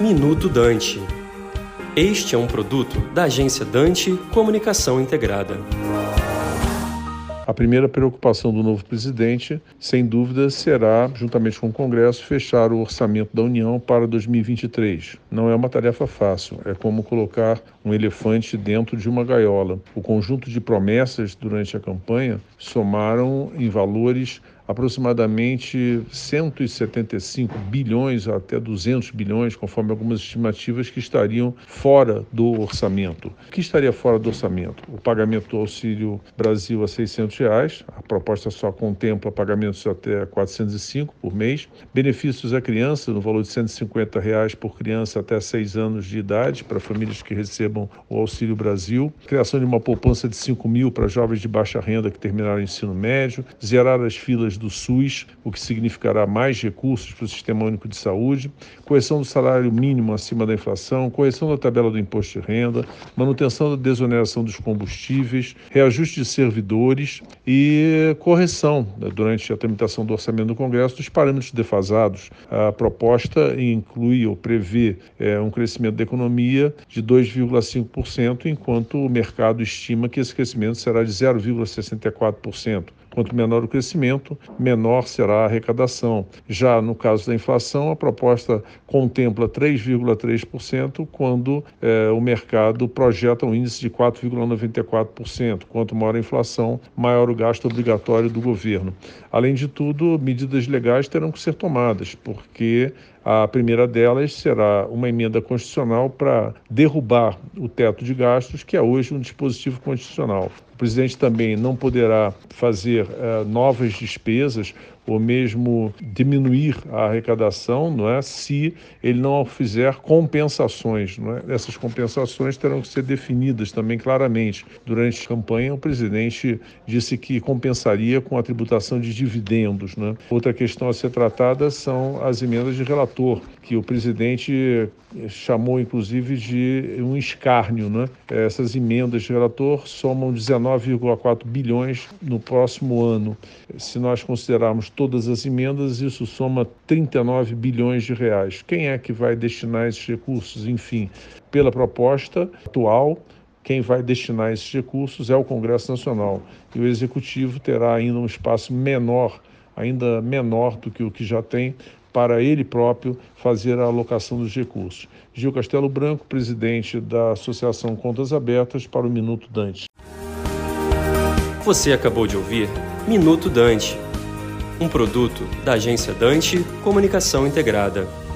Minuto Dante. Este é um produto da agência Dante Comunicação Integrada. A primeira preocupação do novo presidente, sem dúvida, será, juntamente com o Congresso, fechar o orçamento da União para 2023. Não é uma tarefa fácil, é como colocar um elefante dentro de uma gaiola. O conjunto de promessas durante a campanha somaram em valores aproximadamente 175 bilhões até 200 bilhões, conforme algumas estimativas que estariam fora do orçamento. O que estaria fora do orçamento? O pagamento do Auxílio Brasil a 600 reais, proposta só contempla pagamentos até 405 por mês, benefícios à criança no valor de 150 reais por criança até 6 anos de idade para famílias que recebam o Auxílio Brasil, criação de uma poupança de 5 mil para jovens de baixa renda que terminaram o ensino médio, zerar as filas do SUS, o que significará mais recursos para o Sistema Único de Saúde, correção do salário mínimo acima da inflação, correção da tabela do imposto de renda, manutenção da desoneração dos combustíveis, reajuste de servidores e correção, né, durante a tramitação do orçamento do Congresso, dos parâmetros defasados. A proposta inclui ou prevê é, um crescimento da economia de 2,5%, enquanto o mercado estima que esse crescimento será de 0,64%. Quanto menor o crescimento, menor será a arrecadação. Já no caso da inflação, a proposta contempla 3,3%, quando eh, o mercado projeta um índice de 4,94%. Quanto maior a inflação, maior o gasto obrigatório do governo. Além de tudo, medidas legais terão que ser tomadas, porque a primeira delas será uma emenda constitucional para derrubar o teto de gastos, que é hoje um dispositivo constitucional. O presidente também não poderá fazer uh, novas despesas ou mesmo diminuir a arrecadação, não é, se ele não fizer compensações, não é? Essas compensações terão que ser definidas também claramente. Durante a campanha, o presidente disse que compensaria com a tributação de dividendos, né? Outra questão a ser tratada são as emendas de relator, que o presidente chamou inclusive de um escárnio, né? Essas emendas de relator somam 19,4 bilhões no próximo ano. Se nós considerarmos todas as emendas, isso soma 39 bilhões de reais. Quem é que vai destinar esses recursos? Enfim, pela proposta atual, quem vai destinar esses recursos é o Congresso Nacional. E o Executivo terá ainda um espaço menor, ainda menor do que o que já tem, para ele próprio fazer a alocação dos recursos. Gil Castelo Branco, presidente da Associação Contas Abertas, para o Minuto Dante. Você acabou de ouvir Minuto Dante um produto da agência Dante Comunicação Integrada.